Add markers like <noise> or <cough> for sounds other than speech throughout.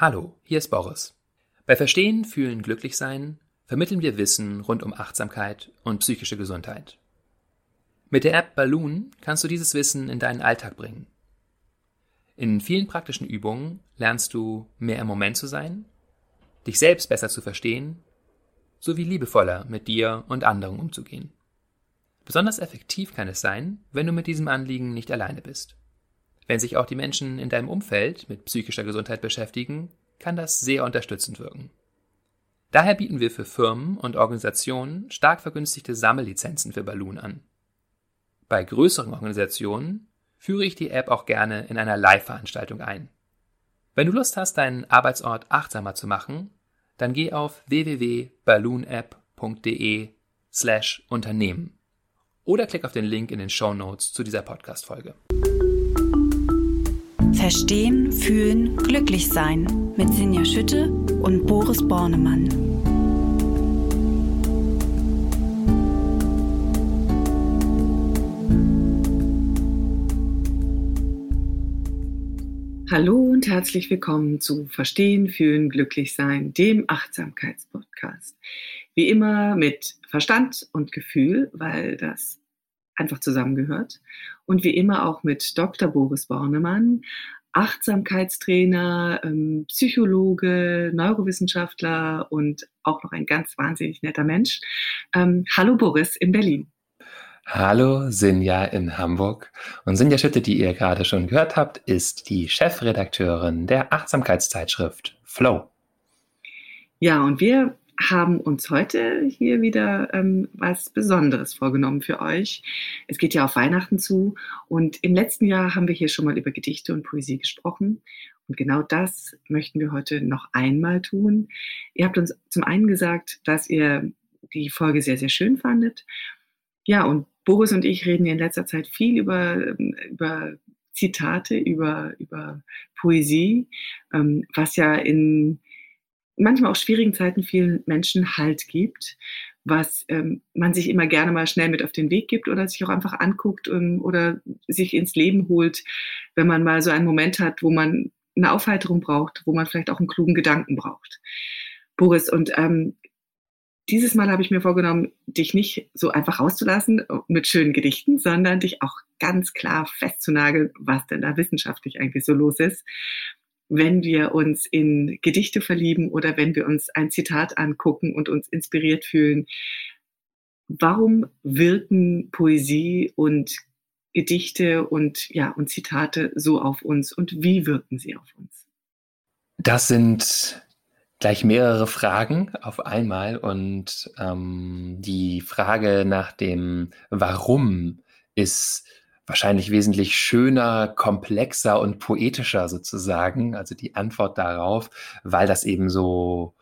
Hallo, hier ist Boris. Bei Verstehen, Fühlen, Glücklichsein vermitteln wir Wissen rund um Achtsamkeit und psychische Gesundheit. Mit der App Balloon kannst du dieses Wissen in deinen Alltag bringen. In vielen praktischen Übungen lernst du mehr im Moment zu sein, dich selbst besser zu verstehen, sowie liebevoller mit dir und anderen umzugehen. Besonders effektiv kann es sein, wenn du mit diesem Anliegen nicht alleine bist. Wenn sich auch die Menschen in deinem Umfeld mit psychischer Gesundheit beschäftigen, kann das sehr unterstützend wirken. Daher bieten wir für Firmen und Organisationen stark vergünstigte Sammellizenzen für Balloon an. Bei größeren Organisationen führe ich die App auch gerne in einer Live-Veranstaltung ein. Wenn du Lust hast, deinen Arbeitsort achtsamer zu machen, dann geh auf www.balloonapp.de slash Unternehmen oder klick auf den Link in den Show Notes zu dieser Podcast-Folge. Verstehen, Fühlen, Glücklich sein mit Sinja Schütte und Boris Bornemann. Hallo und herzlich willkommen zu Verstehen, Fühlen, Glücklich sein, dem Achtsamkeitspodcast. Wie immer mit Verstand und Gefühl, weil das einfach zusammengehört. Und wie immer auch mit Dr. Boris Bornemann, Achtsamkeitstrainer, ähm, Psychologe, Neurowissenschaftler und auch noch ein ganz wahnsinnig netter Mensch. Ähm, hallo Boris in Berlin. Hallo Sinja in Hamburg. Und Sinja Schütte, die ihr gerade schon gehört habt, ist die Chefredakteurin der Achtsamkeitszeitschrift Flow. Ja, und wir haben uns heute hier wieder ähm, was Besonderes vorgenommen für euch. Es geht ja auf Weihnachten zu und im letzten Jahr haben wir hier schon mal über Gedichte und Poesie gesprochen. Und genau das möchten wir heute noch einmal tun. Ihr habt uns zum einen gesagt, dass ihr die Folge sehr, sehr schön fandet. Ja, und Boris und ich reden in letzter Zeit viel über, ähm, über Zitate, über, über Poesie, ähm, was ja in manchmal auch schwierigen Zeiten vielen Menschen Halt gibt, was ähm, man sich immer gerne mal schnell mit auf den Weg gibt oder sich auch einfach anguckt ähm, oder sich ins Leben holt, wenn man mal so einen Moment hat, wo man eine Aufheiterung braucht, wo man vielleicht auch einen klugen Gedanken braucht. Boris, und ähm, dieses Mal habe ich mir vorgenommen, dich nicht so einfach rauszulassen mit schönen Gedichten, sondern dich auch ganz klar festzunageln, was denn da wissenschaftlich eigentlich so los ist wenn wir uns in Gedichte verlieben oder wenn wir uns ein Zitat angucken und uns inspiriert fühlen. Warum wirken Poesie und Gedichte und ja und Zitate so auf uns und wie wirken sie auf uns? Das sind gleich mehrere Fragen auf einmal und ähm, die Frage nach dem Warum ist wahrscheinlich wesentlich schöner, komplexer und poetischer sozusagen, also die Antwort darauf, weil das eben so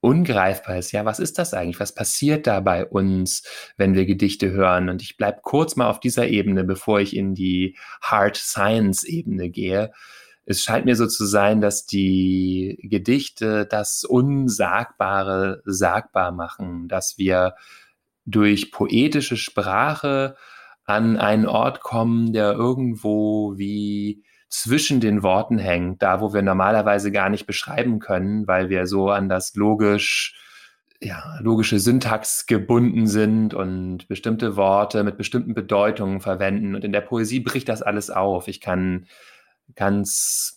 ungreifbar ist. Ja, was ist das eigentlich? Was passiert da bei uns, wenn wir Gedichte hören? Und ich bleibe kurz mal auf dieser Ebene, bevor ich in die Hard Science Ebene gehe. Es scheint mir so zu sein, dass die Gedichte das Unsagbare sagbar machen, dass wir durch poetische Sprache an einen Ort kommen, der irgendwo wie zwischen den Worten hängt, da wo wir normalerweise gar nicht beschreiben können, weil wir so an das logisch ja, logische Syntax gebunden sind und bestimmte Worte mit bestimmten Bedeutungen verwenden. Und in der Poesie bricht das alles auf. Ich kann ganz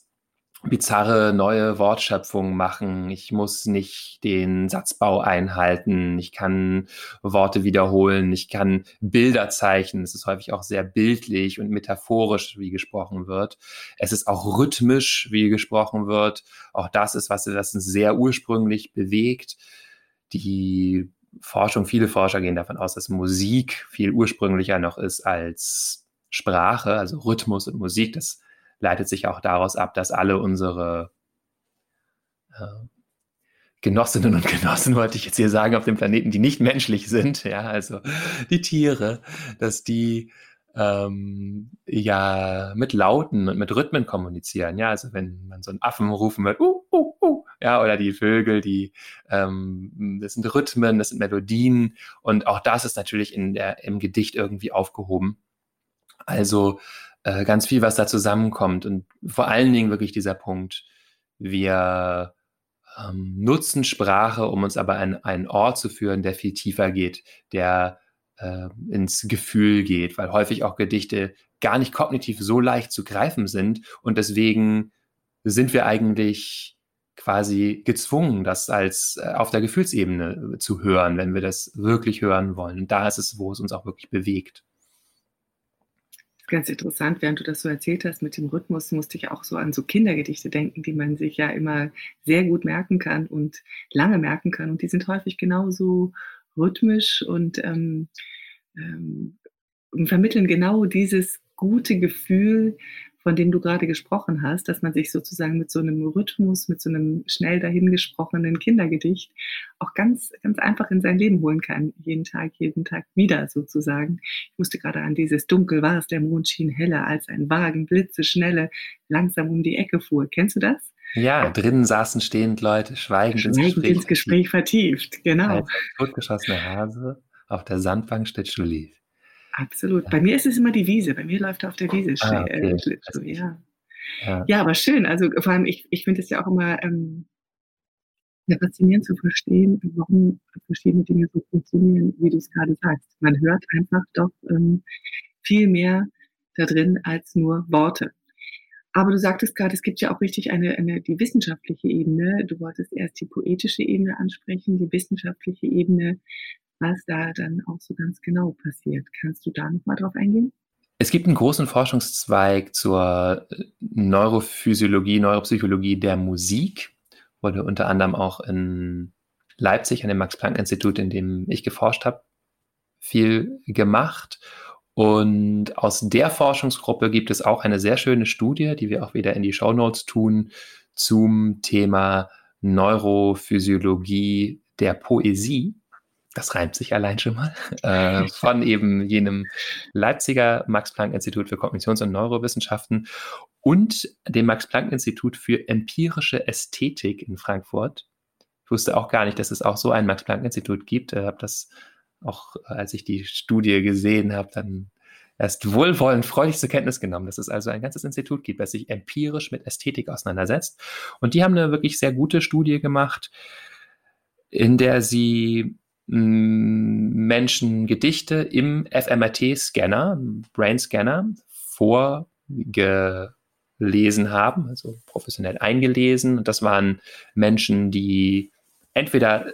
bizarre neue Wortschöpfungen machen. Ich muss nicht den Satzbau einhalten. Ich kann Worte wiederholen. Ich kann Bilder zeichnen. Es ist häufig auch sehr bildlich und metaphorisch, wie gesprochen wird. Es ist auch rhythmisch, wie gesprochen wird. Auch das ist was, das uns sehr ursprünglich bewegt. Die Forschung, viele Forscher gehen davon aus, dass Musik viel ursprünglicher noch ist als Sprache, also Rhythmus und Musik. Das leitet sich auch daraus ab, dass alle unsere äh, Genossinnen und Genossen, wollte ich jetzt hier sagen, auf dem Planeten, die nicht menschlich sind, ja, also die Tiere, dass die ähm, ja mit Lauten und mit Rhythmen kommunizieren. Ja, also wenn man so einen Affen rufen wird, uh, uh, uh, ja, oder die Vögel, die ähm, das sind Rhythmen, das sind Melodien und auch das ist natürlich in der, im Gedicht irgendwie aufgehoben. Also äh, ganz viel, was da zusammenkommt und vor allen Dingen wirklich dieser Punkt Wir ähm, nutzen Sprache, um uns aber an einen Ort zu führen, der viel tiefer geht, der äh, ins Gefühl geht, weil häufig auch Gedichte gar nicht kognitiv so leicht zu greifen sind und deswegen sind wir eigentlich quasi gezwungen, das als äh, auf der Gefühlsebene zu hören, wenn wir das wirklich hören wollen. Und da ist es, wo es uns auch wirklich bewegt. Ganz interessant, während du das so erzählt hast mit dem Rhythmus, musste ich auch so an so Kindergedichte denken, die man sich ja immer sehr gut merken kann und lange merken kann. Und die sind häufig genauso rhythmisch und ähm, ähm, vermitteln genau dieses gute Gefühl, von dem du gerade gesprochen hast, dass man sich sozusagen mit so einem Rhythmus, mit so einem schnell dahingesprochenen Kindergedicht auch ganz, ganz einfach in sein Leben holen kann. Jeden Tag, jeden Tag wieder sozusagen. Ich musste gerade an dieses Dunkel war es, der Mond schien heller als ein Wagen, Blitze, schnelle, langsam um die Ecke fuhr. Kennst du das? Ja, drinnen saßen stehend Leute, schweigend, schweigend ins, Gespräch, ins Gespräch vertieft. Genau. Als totgeschossene Hase auf der Sandbank steht schlief. Absolut. Bei mir ist es immer die Wiese. Bei mir läuft er auf der Wiese. Ah, okay. so, ja. ja. Ja. aber schön. Also vor allem, ich, ich finde es ja auch immer ähm, faszinierend zu verstehen, warum verschiedene Dinge so funktionieren, wie du es gerade sagst. Man hört einfach doch ähm, viel mehr da drin als nur Worte. Aber du sagtest gerade, es gibt ja auch richtig eine, eine, die wissenschaftliche Ebene. Du wolltest erst die poetische Ebene ansprechen, die wissenschaftliche Ebene was da dann auch so ganz genau passiert. Kannst du da nochmal drauf eingehen? Es gibt einen großen Forschungszweig zur äh, Neurophysiologie, Neuropsychologie der Musik. Wurde unter anderem auch in Leipzig an dem Max-Planck-Institut, in dem ich geforscht habe, viel gemacht. Und aus der Forschungsgruppe gibt es auch eine sehr schöne Studie, die wir auch wieder in die Show Notes tun, zum Thema Neurophysiologie der Poesie das reimt sich allein schon mal, äh, von eben jenem Leipziger Max-Planck-Institut für Kognitions- und Neurowissenschaften und dem Max-Planck-Institut für empirische Ästhetik in Frankfurt. Ich wusste auch gar nicht, dass es auch so ein Max-Planck-Institut gibt. Ich äh, habe das auch, als ich die Studie gesehen habe, dann erst wohlwollend freudig zur Kenntnis genommen, dass es also ein ganzes Institut gibt, das sich empirisch mit Ästhetik auseinandersetzt. Und die haben eine wirklich sehr gute Studie gemacht, in der sie Menschen Gedichte im fMRT-Scanner, Brain-Scanner, vorgelesen haben, also professionell eingelesen. Und das waren Menschen, die entweder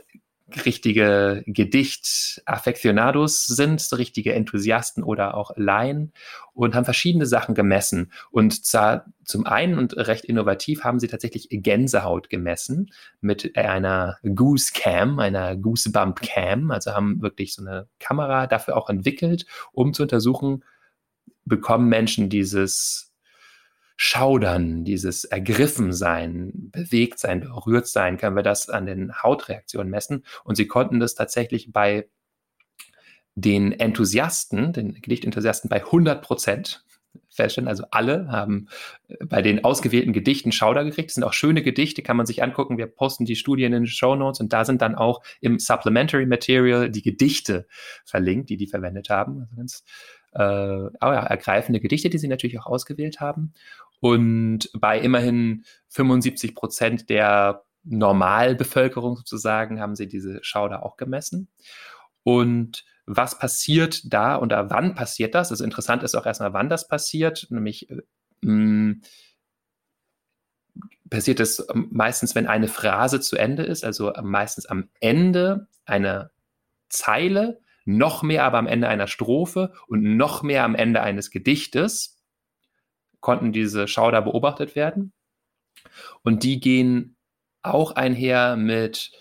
richtige Gedicht-Affektionados sind, richtige Enthusiasten oder auch Laien und haben verschiedene Sachen gemessen. Und zwar zum einen und recht innovativ haben sie tatsächlich Gänsehaut gemessen mit einer Goose Cam, einer Goosebump Cam, also haben wirklich so eine Kamera dafür auch entwickelt, um zu untersuchen, bekommen Menschen dieses Schaudern, dieses Ergriffensein, bewegt sein, berührt sein, können wir das an den Hautreaktionen messen. Und sie konnten das tatsächlich bei den Enthusiasten, den Gedichtenthusiasten bei 100 Prozent feststellen. Also alle haben äh, bei den ausgewählten Gedichten Schauder gekriegt. Das sind auch schöne Gedichte, kann man sich angucken. Wir posten die Studien in den Show Notes und da sind dann auch im Supplementary Material die Gedichte verlinkt, die die verwendet haben. Also ganz äh, ja, ergreifende Gedichte, die sie natürlich auch ausgewählt haben. Und bei immerhin 75 Prozent der Normalbevölkerung sozusagen haben sie diese Schauder auch gemessen. Und was passiert da oder wann passiert das? Also interessant ist auch erstmal, wann das passiert, nämlich mh, äh, mm, passiert es meistens, wenn eine Phrase zu Ende ist, also meistens am Ende einer Zeile, noch mehr aber am Ende einer Strophe und noch mehr am Ende eines Gedichtes konnten diese Schauder beobachtet werden. Und die gehen auch einher mit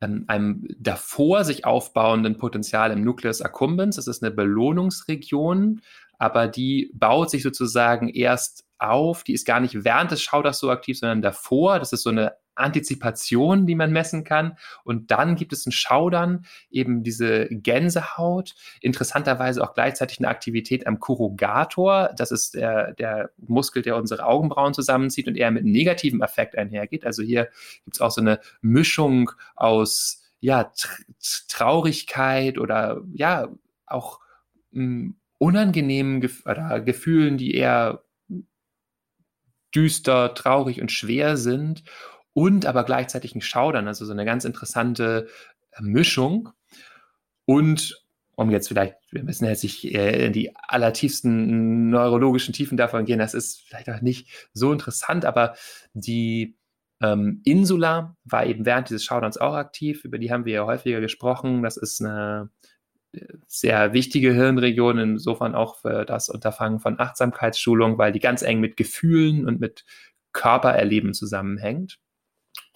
ähm, einem davor sich aufbauenden Potenzial im Nucleus accumbens. Das ist eine Belohnungsregion, aber die baut sich sozusagen erst auf. Die ist gar nicht während des Schauders so aktiv, sondern davor. Das ist so eine Antizipation, die man messen kann. Und dann gibt es ein Schaudern, eben diese Gänsehaut, interessanterweise auch gleichzeitig eine Aktivität am Corrugator. Das ist der, der Muskel, der unsere Augenbrauen zusammenzieht und eher mit negativem Effekt einhergeht. Also hier gibt es auch so eine Mischung aus ja, Traurigkeit oder ja, auch hm, unangenehmen Gef oder Gefühlen, die eher düster, traurig und schwer sind und aber gleichzeitig ein Schaudern, also so eine ganz interessante äh, Mischung. Und um jetzt vielleicht, wir müssen jetzt nicht äh, in die allertiefsten neurologischen Tiefen davon gehen, das ist vielleicht auch nicht so interessant, aber die ähm, Insula war eben während dieses Schauderns auch aktiv, über die haben wir ja häufiger gesprochen. Das ist eine äh, sehr wichtige Hirnregion, insofern auch für das Unterfangen von Achtsamkeitsschulung, weil die ganz eng mit Gefühlen und mit Körpererleben zusammenhängt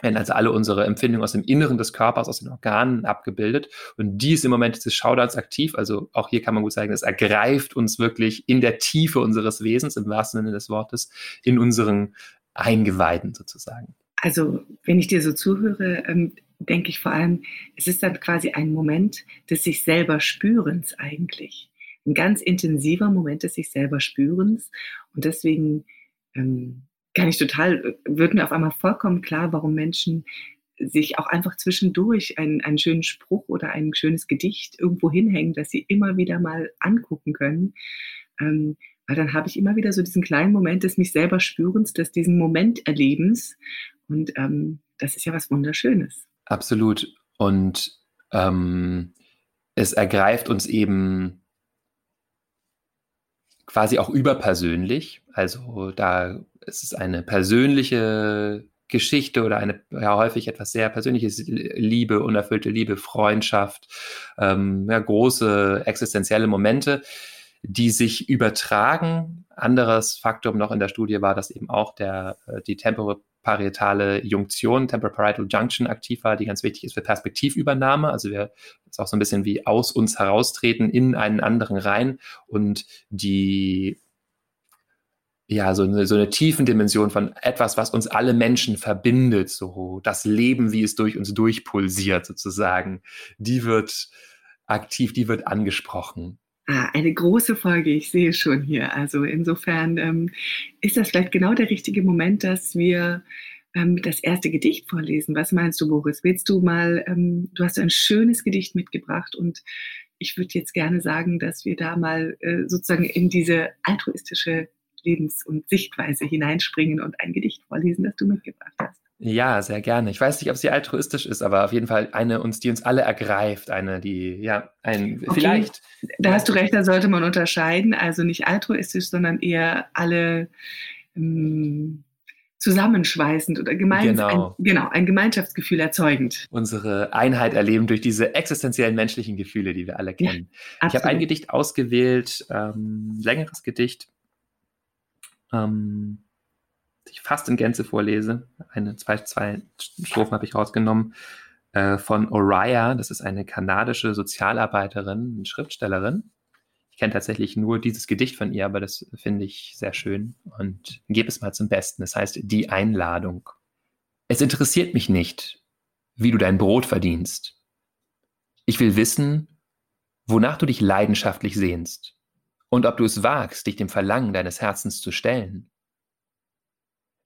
werden also alle unsere Empfindungen aus dem Inneren des Körpers, aus den Organen abgebildet. Und die ist im Moment des Schauderns aktiv. Also auch hier kann man gut sagen, es ergreift uns wirklich in der Tiefe unseres Wesens, im wahrsten Sinne des Wortes, in unseren Eingeweiden sozusagen. Also wenn ich dir so zuhöre, ähm, denke ich vor allem, es ist dann quasi ein Moment des sich selber Spürens eigentlich. Ein ganz intensiver Moment des sich selber Spürens. Und deswegen ähm, gar nicht total, wird mir auf einmal vollkommen klar, warum Menschen sich auch einfach zwischendurch einen, einen schönen Spruch oder ein schönes Gedicht irgendwo hinhängen, das sie immer wieder mal angucken können. Ähm, weil dann habe ich immer wieder so diesen kleinen Moment des mich selber Spürens, des diesen Momenterlebens. Und ähm, das ist ja was Wunderschönes. Absolut. Und ähm, es ergreift uns eben quasi auch überpersönlich. Also da ist es eine persönliche Geschichte oder eine ja, häufig etwas sehr Persönliches, Liebe, unerfüllte Liebe, Freundschaft, ähm, ja, große existenzielle Momente, die sich übertragen. Anderes Faktum noch in der Studie war, dass eben auch der, äh, die temporaparietale Junktion, Temporal Junction aktiv war, die ganz wichtig ist für Perspektivübernahme. Also wir, ist auch so ein bisschen wie aus uns heraustreten in einen anderen rein und die ja, so eine, so eine tiefen Dimension von etwas, was uns alle Menschen verbindet, so das Leben, wie es durch uns durchpulsiert sozusagen, die wird aktiv, die wird angesprochen. Ah, eine große Folge, ich sehe schon hier. Also insofern ähm, ist das vielleicht genau der richtige Moment, dass wir ähm, das erste Gedicht vorlesen. Was meinst du, Boris? Willst du mal, ähm, du hast ein schönes Gedicht mitgebracht und ich würde jetzt gerne sagen, dass wir da mal äh, sozusagen in diese altruistische Lebens- und Sichtweise hineinspringen und ein Gedicht vorlesen, das du mitgebracht hast. Ja, sehr gerne. Ich weiß nicht, ob sie altruistisch ist, aber auf jeden Fall eine uns, die uns alle ergreift, eine, die, ja, ein, okay. vielleicht. Da hast du recht, da sollte man unterscheiden. Also nicht altruistisch, sondern eher alle ähm, zusammenschweißend oder gemein, genau. Ein, genau, ein Gemeinschaftsgefühl erzeugend. Unsere Einheit erleben durch diese existenziellen menschlichen Gefühle, die wir alle kennen. Ja, ich habe ein Gedicht ausgewählt, ähm, längeres Gedicht, ähm, ich fast in Gänze vorlese. Eine, zwei, zwei Strophen habe ich rausgenommen. Äh, von Oriah, das ist eine kanadische Sozialarbeiterin, eine Schriftstellerin. Ich kenne tatsächlich nur dieses Gedicht von ihr, aber das finde ich sehr schön und gebe es mal zum Besten. Das heißt Die Einladung. Es interessiert mich nicht, wie du dein Brot verdienst. Ich will wissen, wonach du dich leidenschaftlich sehnst und ob du es wagst, dich dem Verlangen deines Herzens zu stellen.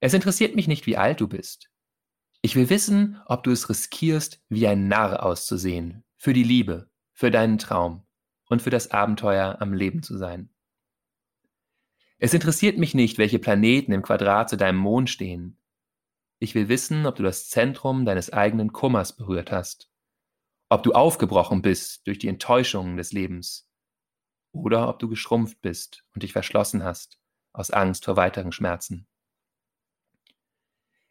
Es interessiert mich nicht, wie alt du bist. Ich will wissen, ob du es riskierst, wie ein Narr auszusehen, für die Liebe, für deinen Traum und für das Abenteuer am Leben zu sein. Es interessiert mich nicht, welche Planeten im Quadrat zu deinem Mond stehen. Ich will wissen, ob du das Zentrum deines eigenen Kummers berührt hast, ob du aufgebrochen bist durch die Enttäuschungen des Lebens oder ob du geschrumpft bist und dich verschlossen hast aus Angst vor weiteren Schmerzen.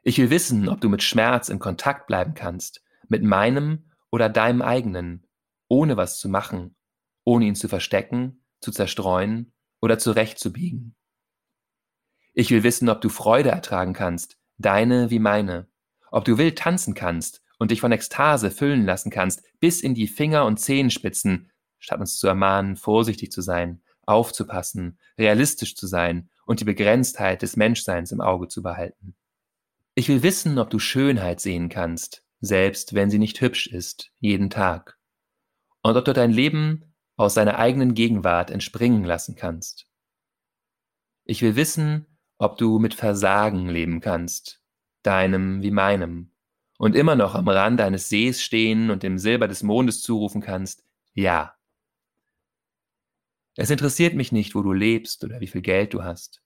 Ich will wissen, ob du mit Schmerz in Kontakt bleiben kannst, mit meinem oder deinem eigenen, ohne was zu machen, ohne ihn zu verstecken, zu zerstreuen oder zurechtzubiegen. Ich will wissen, ob du Freude ertragen kannst, deine wie meine, ob du wild tanzen kannst und dich von Ekstase füllen lassen kannst, bis in die Finger und Zehenspitzen, statt uns zu ermahnen, vorsichtig zu sein, aufzupassen, realistisch zu sein und die Begrenztheit des Menschseins im Auge zu behalten. Ich will wissen, ob du Schönheit sehen kannst, selbst wenn sie nicht hübsch ist, jeden Tag. Und ob du dein Leben aus seiner eigenen Gegenwart entspringen lassen kannst. Ich will wissen, ob du mit Versagen leben kannst, deinem wie meinem, und immer noch am Rand eines Sees stehen und dem Silber des Mondes zurufen kannst, ja, es interessiert mich nicht, wo du lebst oder wie viel Geld du hast.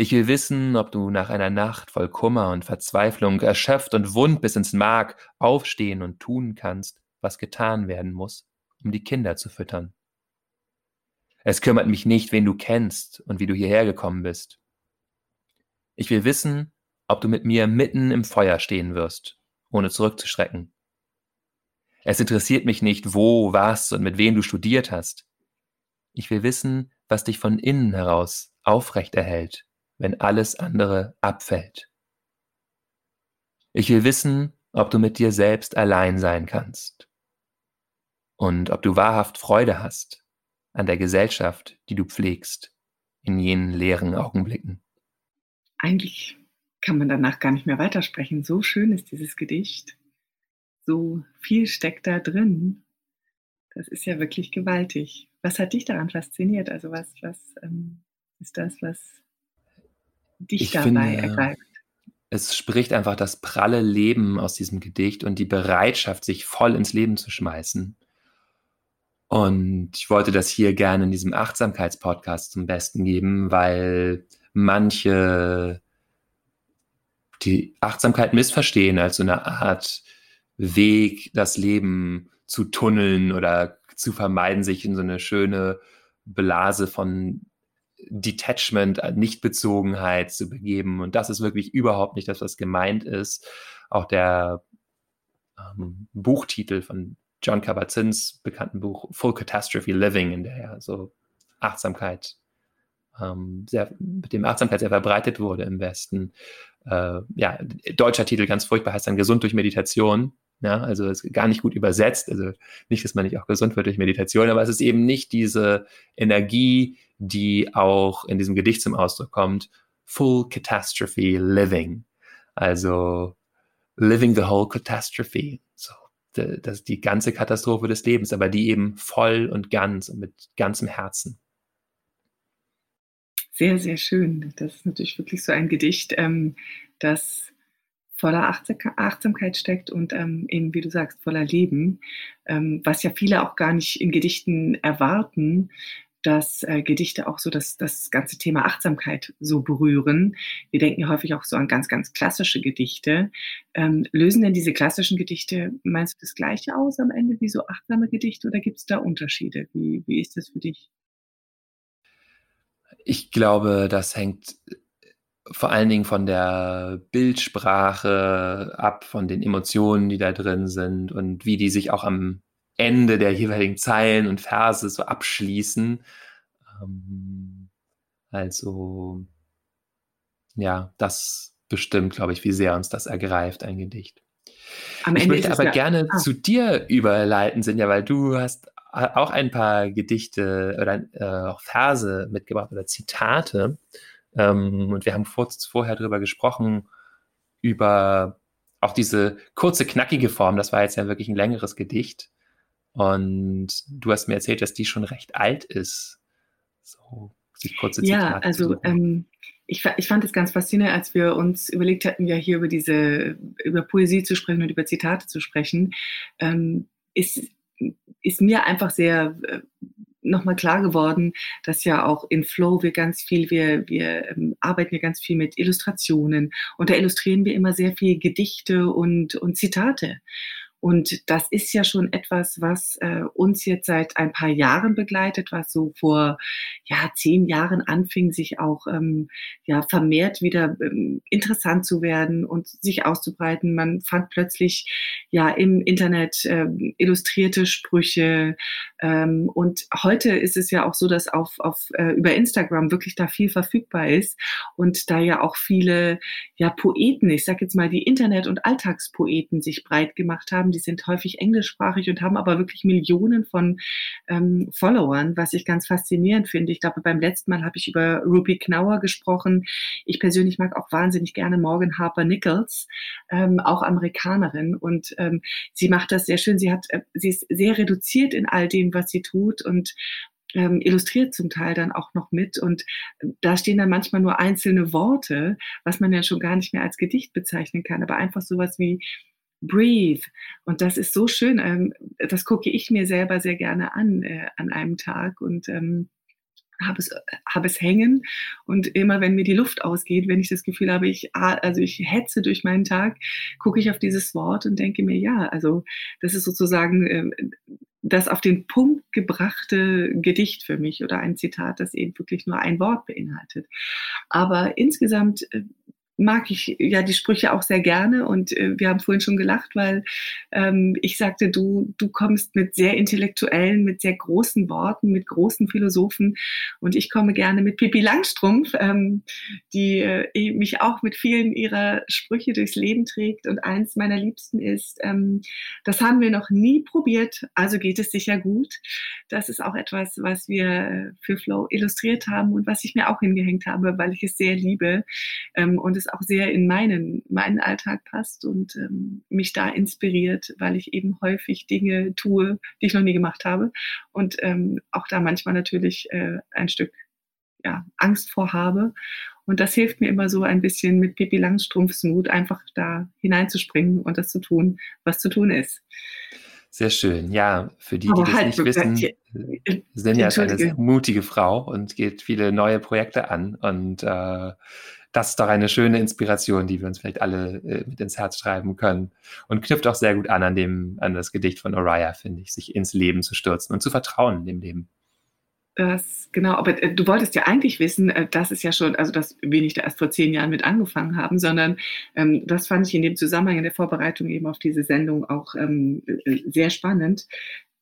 Ich will wissen, ob du nach einer Nacht voll Kummer und Verzweiflung, erschöpft und wund bis ins Mark, aufstehen und tun kannst, was getan werden muss, um die Kinder zu füttern. Es kümmert mich nicht, wen du kennst und wie du hierher gekommen bist. Ich will wissen, ob du mit mir mitten im Feuer stehen wirst, ohne zurückzuschrecken. Es interessiert mich nicht, wo, was und mit wem du studiert hast. Ich will wissen, was dich von innen heraus aufrecht erhält, wenn alles andere abfällt. Ich will wissen, ob du mit dir selbst allein sein kannst und ob du wahrhaft Freude hast an der Gesellschaft, die du pflegst in jenen leeren Augenblicken. Eigentlich kann man danach gar nicht mehr weitersprechen. So schön ist dieses Gedicht. So viel steckt da drin. Das ist ja wirklich gewaltig. Was hat dich daran fasziniert? Also was, was ähm, ist das, was dich ich dabei finde, ergreift? Es spricht einfach das pralle Leben aus diesem Gedicht und die Bereitschaft, sich voll ins Leben zu schmeißen. Und ich wollte das hier gerne in diesem Achtsamkeitspodcast zum Besten geben, weil manche die Achtsamkeit missverstehen als so eine Art Weg, das Leben zu tunneln oder zu vermeiden, sich in so eine schöne Blase von Detachment, Nichtbezogenheit zu begeben. Und das ist wirklich überhaupt nicht das, was gemeint ist. Auch der ähm, Buchtitel von John Kabat-Zins bekannten Buch Full Catastrophe Living, in der er so Achtsamkeit ähm, sehr, mit dem Achtsamkeit sehr verbreitet wurde im Westen. Äh, ja, deutscher Titel ganz furchtbar heißt dann Gesund durch Meditation. Ja, also ist gar nicht gut übersetzt. Also nicht, dass man nicht auch gesund wird durch Meditation, aber es ist eben nicht diese Energie, die auch in diesem Gedicht zum Ausdruck kommt. Full Catastrophe Living. Also living the whole catastrophe. So, das die ganze Katastrophe des Lebens, aber die eben voll und ganz und mit ganzem Herzen. Sehr, sehr schön. Das ist natürlich wirklich so ein Gedicht, ähm, das voller Achtsamkeit steckt und ähm, eben, wie du sagst, voller Leben, ähm, was ja viele auch gar nicht in Gedichten erwarten, dass äh, Gedichte auch so das, das ganze Thema Achtsamkeit so berühren. Wir denken ja häufig auch so an ganz, ganz klassische Gedichte. Ähm, lösen denn diese klassischen Gedichte, meinst du das gleiche aus am Ende wie so achtsame Gedichte oder gibt es da Unterschiede? Wie, wie ist das für dich? Ich glaube, das hängt vor allen Dingen von der Bildsprache ab, von den Emotionen, die da drin sind und wie die sich auch am Ende der jeweiligen Zeilen und Verse so abschließen. Ähm, also, ja, das bestimmt, glaube ich, wie sehr uns das ergreift, ein Gedicht. Am ich Ende möchte aber ja, gerne ah. zu dir überleiten, Sinja, weil du hast auch ein paar Gedichte oder äh, auch Verse mitgebracht oder Zitate. Ähm, und wir haben vor, vorher darüber gesprochen, über auch diese kurze, knackige Form. Das war jetzt ja wirklich ein längeres Gedicht. Und du hast mir erzählt, dass die schon recht alt ist. So, sich kurze Zitate Ja, also ähm, ich, ich, fand es ganz faszinierend, als wir uns überlegt hatten, ja hier über diese, über Poesie zu sprechen und über Zitate zu sprechen. Ähm, ist ist mir einfach sehr äh, nochmal klar geworden, dass ja auch in Flow wir ganz viel, wir, wir ähm, arbeiten ja ganz viel mit Illustrationen und da illustrieren wir immer sehr viel Gedichte und, und Zitate. Und das ist ja schon etwas, was äh, uns jetzt seit ein paar Jahren begleitet, was so vor ja, zehn Jahren anfing, sich auch ähm, ja, vermehrt wieder ähm, interessant zu werden und sich auszubreiten. Man fand plötzlich ja im Internet ähm, illustrierte Sprüche. Ähm, und heute ist es ja auch so, dass auf, auf äh, über Instagram wirklich da viel verfügbar ist und da ja auch viele ja, Poeten, ich sage jetzt mal die Internet- und Alltagspoeten sich breit gemacht haben haben, die sind häufig englischsprachig und haben aber wirklich Millionen von ähm, Followern, was ich ganz faszinierend finde. Ich glaube, beim letzten Mal habe ich über Ruby Knauer gesprochen. Ich persönlich mag auch wahnsinnig gerne Morgan Harper Nichols, ähm, auch Amerikanerin. Und ähm, sie macht das sehr schön. Sie hat, äh, sie ist sehr reduziert in all dem, was sie tut und ähm, illustriert zum Teil dann auch noch mit. Und äh, da stehen dann manchmal nur einzelne Worte, was man ja schon gar nicht mehr als Gedicht bezeichnen kann, aber einfach sowas wie Breathe. Und das ist so schön. Ähm, das gucke ich mir selber sehr gerne an äh, an einem Tag und ähm, habe es, habe es hängen und immer wenn mir die Luft ausgeht, wenn ich das Gefühl habe, ich, also ich hetze durch meinen Tag, gucke ich auf dieses Wort und denke mir, ja, also das ist sozusagen äh, das auf den Punkt gebrachte Gedicht für mich oder ein Zitat, das eben wirklich nur ein Wort beinhaltet. Aber insgesamt äh, mag ich ja die Sprüche auch sehr gerne und äh, wir haben vorhin schon gelacht, weil ähm, ich sagte, du, du kommst mit sehr intellektuellen, mit sehr großen Worten, mit großen Philosophen und ich komme gerne mit Pippi Langstrumpf, ähm, die äh, mich auch mit vielen ihrer Sprüche durchs Leben trägt und eins meiner Liebsten ist, ähm, das haben wir noch nie probiert, also geht es sicher gut. Das ist auch etwas, was wir für Flow illustriert haben und was ich mir auch hingehängt habe, weil ich es sehr liebe ähm, und es auch sehr in meinen, meinen Alltag passt und ähm, mich da inspiriert, weil ich eben häufig Dinge tue, die ich noch nie gemacht habe und ähm, auch da manchmal natürlich äh, ein Stück ja, Angst vor habe. Und das hilft mir immer so ein bisschen mit Pippi Langstrumpfs Mut, einfach da hineinzuspringen und das zu tun, was zu tun ist. Sehr schön. Ja, für die, die das halt, nicht wissen, Senja ist eine sehr mutige Frau und geht viele neue Projekte an. Und äh, das ist doch eine schöne Inspiration, die wir uns vielleicht alle äh, mit ins Herz schreiben können. Und knüpft auch sehr gut an an, dem, an das Gedicht von Oriah, finde ich, sich ins Leben zu stürzen und zu vertrauen dem Leben. Das, genau, aber äh, du wolltest ja eigentlich wissen, äh, das ist ja schon, also dass wir nicht erst vor zehn Jahren mit angefangen haben, sondern ähm, das fand ich in dem Zusammenhang in der Vorbereitung eben auf diese Sendung auch ähm, äh, sehr spannend.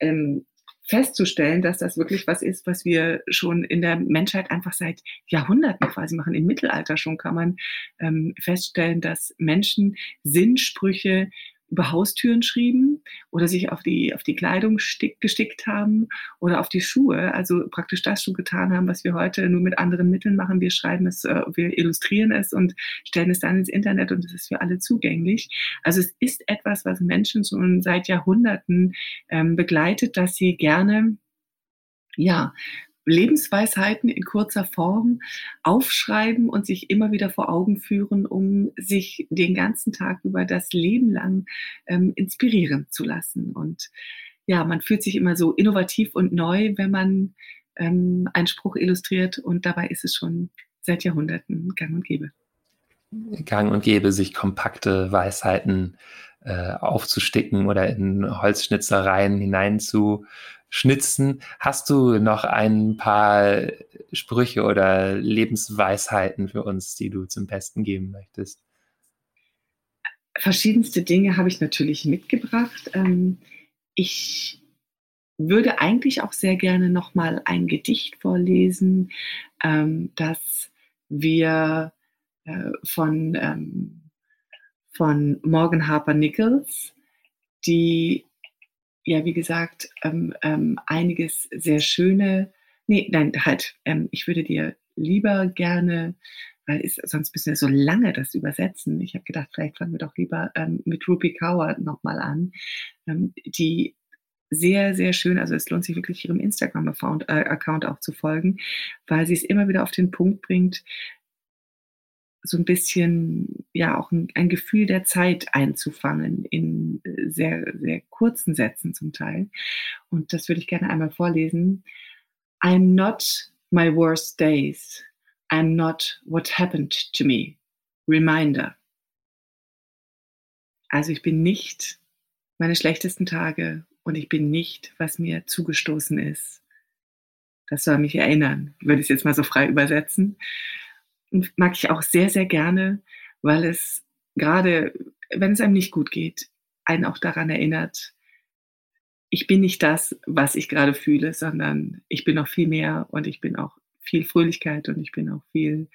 Ähm, festzustellen, dass das wirklich was ist, was wir schon in der Menschheit einfach seit Jahrhunderten quasi machen. Im Mittelalter schon kann man ähm, feststellen, dass Menschen Sinnsprüche über Haustüren schrieben oder sich auf die, auf die Kleidung stick, gestickt haben oder auf die Schuhe. Also praktisch das schon getan haben, was wir heute nur mit anderen Mitteln machen. Wir schreiben es, äh, wir illustrieren es und stellen es dann ins Internet und es ist für alle zugänglich. Also es ist etwas, was Menschen schon seit Jahrhunderten ähm, begleitet, dass sie gerne ja, Lebensweisheiten in kurzer Form aufschreiben und sich immer wieder vor Augen führen, um sich den ganzen Tag über das Leben lang ähm, inspirieren zu lassen. Und ja, man fühlt sich immer so innovativ und neu, wenn man ähm, einen Spruch illustriert und dabei ist es schon seit Jahrhunderten gang und gäbe. Gang und gäbe, sich kompakte Weisheiten äh, aufzusticken oder in Holzschnitzereien hinein schnitzen. Hast du noch ein paar Sprüche oder Lebensweisheiten für uns, die du zum Besten geben möchtest? Verschiedenste Dinge habe ich natürlich mitgebracht. Ähm, ich würde eigentlich auch sehr gerne noch mal ein Gedicht vorlesen, ähm, das wir äh, von, ähm, von Morgan Harper Nichols, die ja, wie gesagt, ähm, ähm, einiges sehr schöne, nee, nein, halt, ähm, ich würde dir lieber gerne, weil ist, sonst müssen wir so lange das übersetzen. Ich habe gedacht, vielleicht fangen wir doch lieber ähm, mit Rupi Kaur nochmal an, ähm, die sehr, sehr schön, also es lohnt sich wirklich ihrem Instagram-Account äh, auch zu folgen, weil sie es immer wieder auf den Punkt bringt, so ein bisschen ja auch ein, ein, Gefühl der Zeit einzufangen in äh, sehr, sehr kurzen Sätzen zum Teil. Und das würde ich gerne einmal vorlesen. I'm not my worst days. I'm not what happened to me. Reminder. Also ich bin nicht meine schlechtesten Tage und ich bin nicht, was mir zugestoßen ist. Das soll mich erinnern, würde ich es jetzt mal so frei übersetzen mag ich auch sehr, sehr gerne, weil es gerade, wenn es einem nicht gut geht, einen auch daran erinnert, ich bin nicht das, was ich gerade fühle, sondern ich bin noch viel mehr und ich bin auch viel Fröhlichkeit und ich bin auch viel,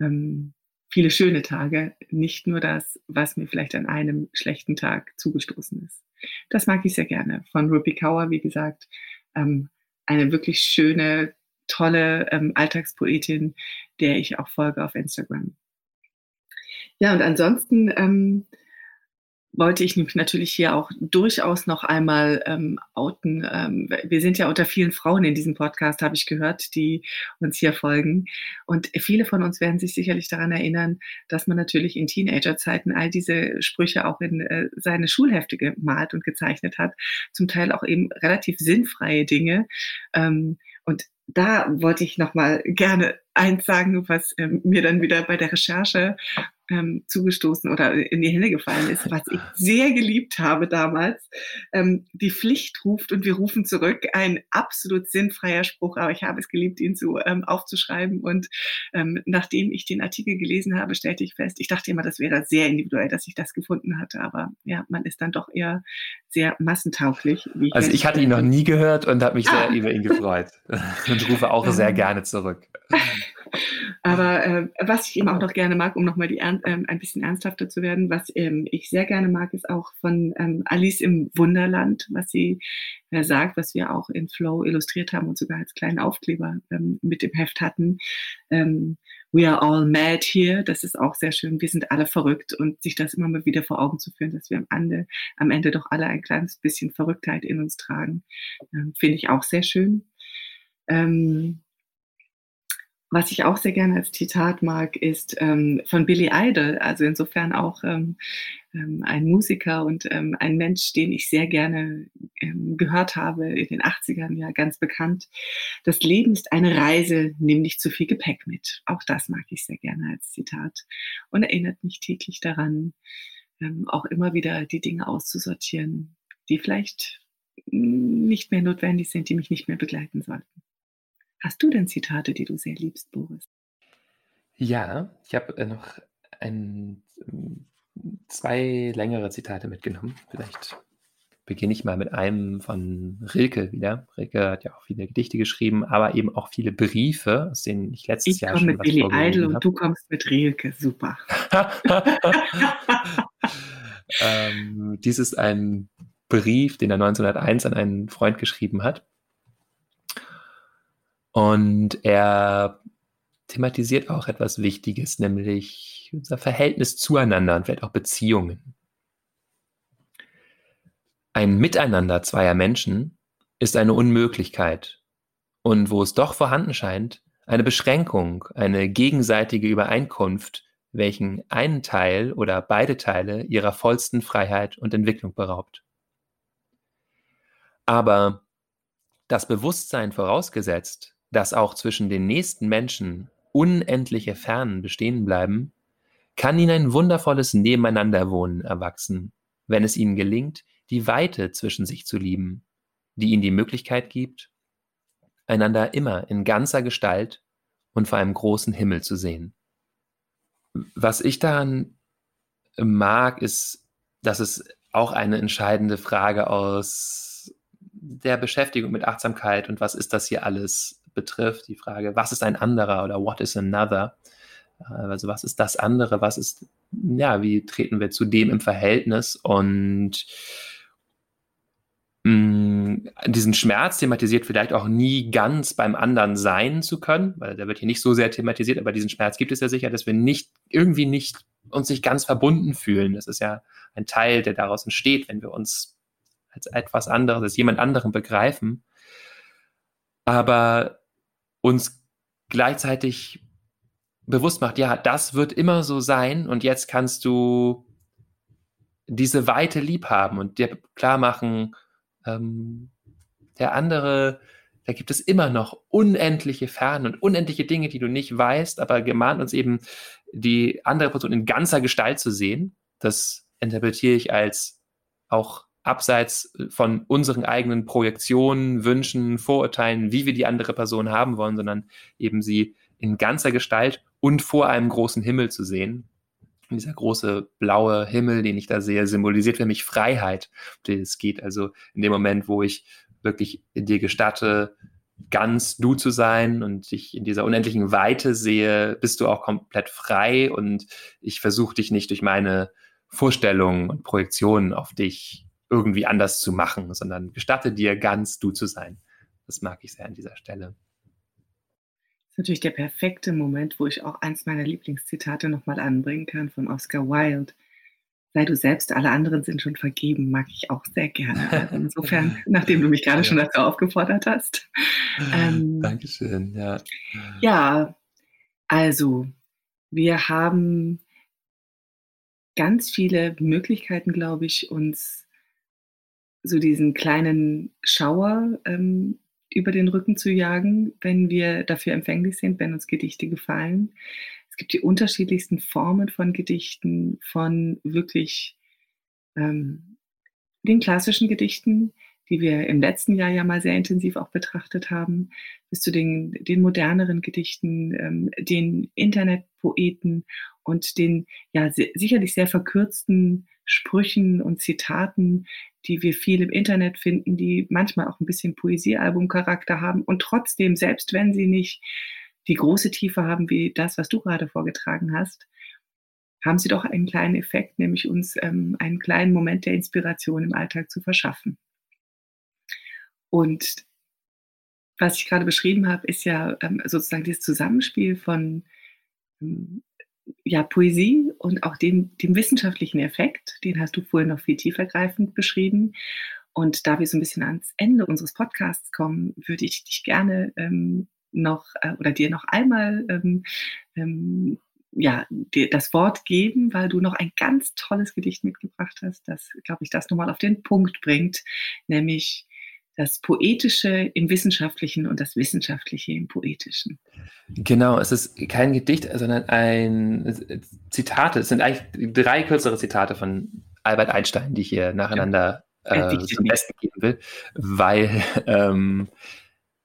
ähm, viele schöne Tage, nicht nur das, was mir vielleicht an einem schlechten Tag zugestoßen ist. Das mag ich sehr gerne. Von Rupi Kaur, wie gesagt, ähm, eine wirklich schöne, tolle ähm, Alltagspoetin, der ich auch folge auf Instagram. Ja, und ansonsten ähm, wollte ich natürlich hier auch durchaus noch einmal ähm, outen. Ähm, wir sind ja unter vielen Frauen in diesem Podcast, habe ich gehört, die uns hier folgen. Und viele von uns werden sich sicherlich daran erinnern, dass man natürlich in Teenagerzeiten all diese Sprüche auch in äh, seine Schulhefte gemalt und gezeichnet hat. Zum Teil auch eben relativ sinnfreie Dinge. Ähm, und da wollte ich noch mal gerne eins sagen, was ähm, mir dann wieder bei der Recherche ähm, zugestoßen oder in die Hände gefallen ist, was ich sehr geliebt habe damals. Ähm, die Pflicht ruft und wir rufen zurück. Ein absolut sinnfreier Spruch, aber ich habe es geliebt, ihn zu ähm, aufzuschreiben. Und ähm, nachdem ich den Artikel gelesen habe, stellte ich fest, ich dachte immer, das wäre sehr individuell, dass ich das gefunden hatte. Aber ja, man ist dann doch eher sehr massentauglich. Ich also ich hatte ihn noch nie gehört und habe mich ah. sehr über ihn gefreut <laughs> und rufe auch sehr ähm. gerne zurück. <laughs> Aber äh, was ich eben auch noch gerne mag, um nochmal ähm, ein bisschen ernsthafter zu werden, was ähm, ich sehr gerne mag, ist auch von ähm, Alice im Wunderland, was sie äh, sagt, was wir auch in Flow illustriert haben und sogar als kleinen Aufkleber ähm, mit dem Heft hatten. Ähm, We are all mad here. Das ist auch sehr schön. Wir sind alle verrückt und sich das immer mal wieder vor Augen zu führen, dass wir am Ende, am Ende doch alle ein kleines bisschen Verrücktheit in uns tragen, ähm, finde ich auch sehr schön. Ähm, was ich auch sehr gerne als Zitat mag, ist ähm, von Billy Idol. Also insofern auch ähm, ähm, ein Musiker und ähm, ein Mensch, den ich sehr gerne ähm, gehört habe in den 80ern, ja ganz bekannt. Das Leben ist eine Reise, nimm nicht zu viel Gepäck mit. Auch das mag ich sehr gerne als Zitat und erinnert mich täglich daran, ähm, auch immer wieder die Dinge auszusortieren, die vielleicht nicht mehr notwendig sind, die mich nicht mehr begleiten sollten. Hast du denn Zitate, die du sehr liebst, Boris? Ja, ich habe äh, noch ein, zwei längere Zitate mitgenommen. Vielleicht beginne ich mal mit einem von Rilke wieder. Rilke hat ja auch viele Gedichte geschrieben, aber eben auch viele Briefe, aus denen ich letztes ich Jahr schon mit was Billy Idol und du kommst mit Rilke, super. <laughs> <laughs> ähm, dies ist ein Brief, den er 1901 an einen Freund geschrieben hat. Und er thematisiert auch etwas Wichtiges, nämlich unser Verhältnis zueinander und vielleicht auch Beziehungen. Ein Miteinander zweier Menschen ist eine Unmöglichkeit und wo es doch vorhanden scheint, eine Beschränkung, eine gegenseitige Übereinkunft, welchen einen Teil oder beide Teile ihrer vollsten Freiheit und Entwicklung beraubt. Aber das Bewusstsein vorausgesetzt, dass auch zwischen den nächsten Menschen unendliche Fernen bestehen bleiben, kann ihnen ein wundervolles Nebeneinanderwohnen erwachsen, wenn es ihnen gelingt, die Weite zwischen sich zu lieben, die ihnen die Möglichkeit gibt, einander immer in ganzer Gestalt und vor einem großen Himmel zu sehen. Was ich daran mag, ist, dass es auch eine entscheidende Frage aus der Beschäftigung mit Achtsamkeit und was ist das hier alles betrifft, die Frage, was ist ein anderer oder what is another? Äh, also was ist das andere? Was ist, ja, wie treten wir zu dem im Verhältnis? Und mm, diesen Schmerz thematisiert vielleicht auch nie ganz beim anderen sein zu können, weil der wird hier nicht so sehr thematisiert, aber diesen Schmerz gibt es ja sicher, dass wir nicht irgendwie nicht uns nicht ganz verbunden fühlen. Das ist ja ein Teil, der daraus entsteht, wenn wir uns als etwas anderes, als jemand anderen begreifen. Aber uns gleichzeitig bewusst macht, ja, das wird immer so sein und jetzt kannst du diese Weite lieb haben und dir klar machen, ähm, der andere, da gibt es immer noch unendliche Fernen und unendliche Dinge, die du nicht weißt, aber gemahnt uns eben, die andere Person in ganzer Gestalt zu sehen. Das interpretiere ich als auch abseits von unseren eigenen Projektionen, Wünschen, Vorurteilen, wie wir die andere Person haben wollen, sondern eben sie in ganzer Gestalt und vor einem großen Himmel zu sehen. Und dieser große blaue Himmel, den ich da sehe, symbolisiert für mich Freiheit, es geht. Also in dem Moment, wo ich wirklich dir gestatte, ganz du zu sein und dich in dieser unendlichen Weite sehe, bist du auch komplett frei und ich versuche dich nicht durch meine Vorstellungen und Projektionen auf dich irgendwie anders zu machen, sondern gestatte dir ganz du zu sein. Das mag ich sehr an dieser Stelle. Das ist natürlich der perfekte Moment, wo ich auch eins meiner Lieblingszitate nochmal anbringen kann von Oscar Wilde. Sei du selbst, alle anderen sind schon vergeben, mag ich auch sehr gerne. Also insofern, <laughs> nachdem du mich gerade ja. schon dazu aufgefordert hast. Ähm, Dankeschön, ja. Ja, also wir haben ganz viele Möglichkeiten, glaube ich, uns so diesen kleinen Schauer ähm, über den Rücken zu jagen, wenn wir dafür empfänglich sind, wenn uns Gedichte gefallen. Es gibt die unterschiedlichsten Formen von Gedichten, von wirklich ähm, den klassischen Gedichten, die wir im letzten Jahr ja mal sehr intensiv auch betrachtet haben, bis zu den, den moderneren Gedichten, ähm, den Internetpoeten und den ja sicherlich sehr verkürzten Sprüchen und Zitaten, die wir viel im Internet finden, die manchmal auch ein bisschen Poesiealbumcharakter haben und trotzdem, selbst wenn sie nicht die große Tiefe haben wie das, was du gerade vorgetragen hast, haben sie doch einen kleinen Effekt, nämlich uns ähm, einen kleinen Moment der Inspiration im Alltag zu verschaffen. Und was ich gerade beschrieben habe, ist ja ähm, sozusagen dieses Zusammenspiel von ähm, ja, Poesie und auch dem, dem wissenschaftlichen Effekt, den hast du vorhin noch viel tiefergreifend beschrieben. Und da wir so ein bisschen ans Ende unseres Podcasts kommen, würde ich dich gerne ähm, noch äh, oder dir noch einmal ähm, ähm, ja, dir das Wort geben, weil du noch ein ganz tolles Gedicht mitgebracht hast, das, glaube ich, das nochmal auf den Punkt bringt, nämlich das Poetische im Wissenschaftlichen und das Wissenschaftliche im Poetischen. Genau, es ist kein Gedicht, sondern ein Zitate. Es sind eigentlich drei kürzere Zitate von Albert Einstein, die ich hier nacheinander ja. äh, zum Besten geben will, weil ähm,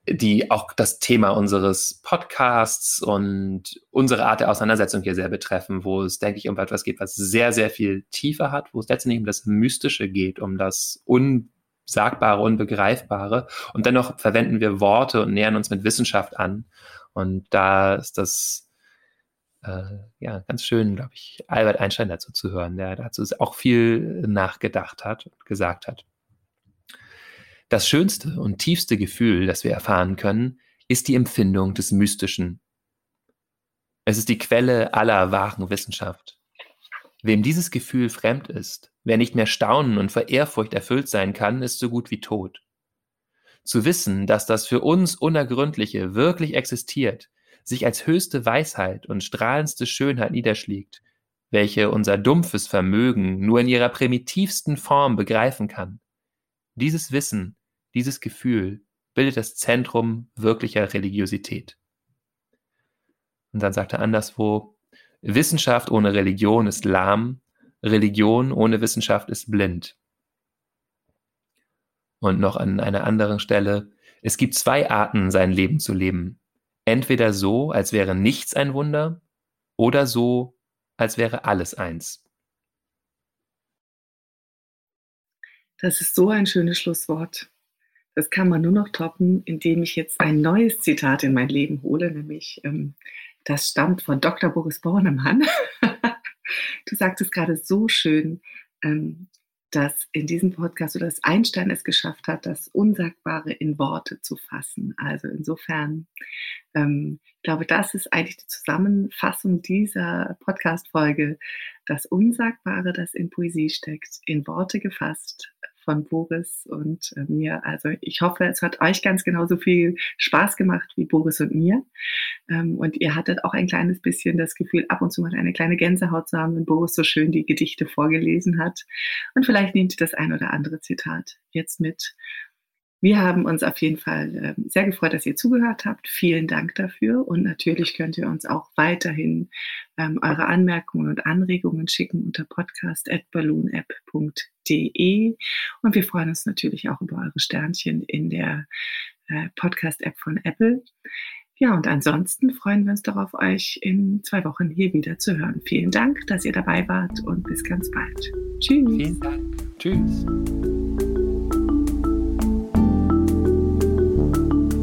die auch das Thema unseres Podcasts und unsere Art der Auseinandersetzung hier sehr betreffen, wo es, denke ich, um etwas geht, was sehr, sehr viel tiefer hat, wo es letztendlich um das Mystische geht, um das Un Sagbare, Unbegreifbare. Und dennoch verwenden wir Worte und nähern uns mit Wissenschaft an. Und da ist das äh, ja ganz schön, glaube ich, Albert Einstein dazu zu hören, der dazu auch viel nachgedacht hat und gesagt hat. Das schönste und tiefste Gefühl, das wir erfahren können, ist die Empfindung des Mystischen. Es ist die Quelle aller wahren Wissenschaft. Wem dieses Gefühl fremd ist, Wer nicht mehr staunen und vor Ehrfurcht erfüllt sein kann, ist so gut wie tot. Zu wissen, dass das für uns Unergründliche wirklich existiert, sich als höchste Weisheit und strahlendste Schönheit niederschlägt, welche unser dumpfes Vermögen nur in ihrer primitivsten Form begreifen kann. Dieses Wissen, dieses Gefühl bildet das Zentrum wirklicher Religiosität. Und dann sagt er anderswo, Wissenschaft ohne Religion ist lahm, Religion ohne Wissenschaft ist blind. Und noch an einer anderen Stelle, es gibt zwei Arten, sein Leben zu leben. Entweder so, als wäre nichts ein Wunder, oder so, als wäre alles eins. Das ist so ein schönes Schlusswort. Das kann man nur noch toppen, indem ich jetzt ein neues Zitat in mein Leben hole, nämlich ähm, das stammt von Dr. Boris Bornemann. <laughs> Du sagtest gerade so schön, ähm, dass in diesem Podcast oder dass Einstein es geschafft hat, das Unsagbare in Worte zu fassen. Also insofern, ähm, ich glaube, das ist eigentlich die Zusammenfassung dieser Podcast-Folge. Das Unsagbare, das in Poesie steckt, in Worte gefasst, von Boris und äh, mir. Also ich hoffe, es hat euch ganz genauso viel Spaß gemacht wie Boris und mir. Ähm, und ihr hattet auch ein kleines bisschen das Gefühl, ab und zu mal eine kleine Gänsehaut zu haben, wenn Boris so schön die Gedichte vorgelesen hat. Und vielleicht nehmt ihr das ein oder andere Zitat jetzt mit wir haben uns auf jeden Fall äh, sehr gefreut, dass ihr zugehört habt. Vielen Dank dafür. Und natürlich könnt ihr uns auch weiterhin ähm, eure Anmerkungen und Anregungen schicken unter podcast.balloonapp.de. Und wir freuen uns natürlich auch über eure Sternchen in der äh, Podcast-App von Apple. Ja, und ansonsten freuen wir uns darauf, euch in zwei Wochen hier wieder zu hören. Vielen Dank, dass ihr dabei wart und bis ganz bald. Tschüss. Tschüss.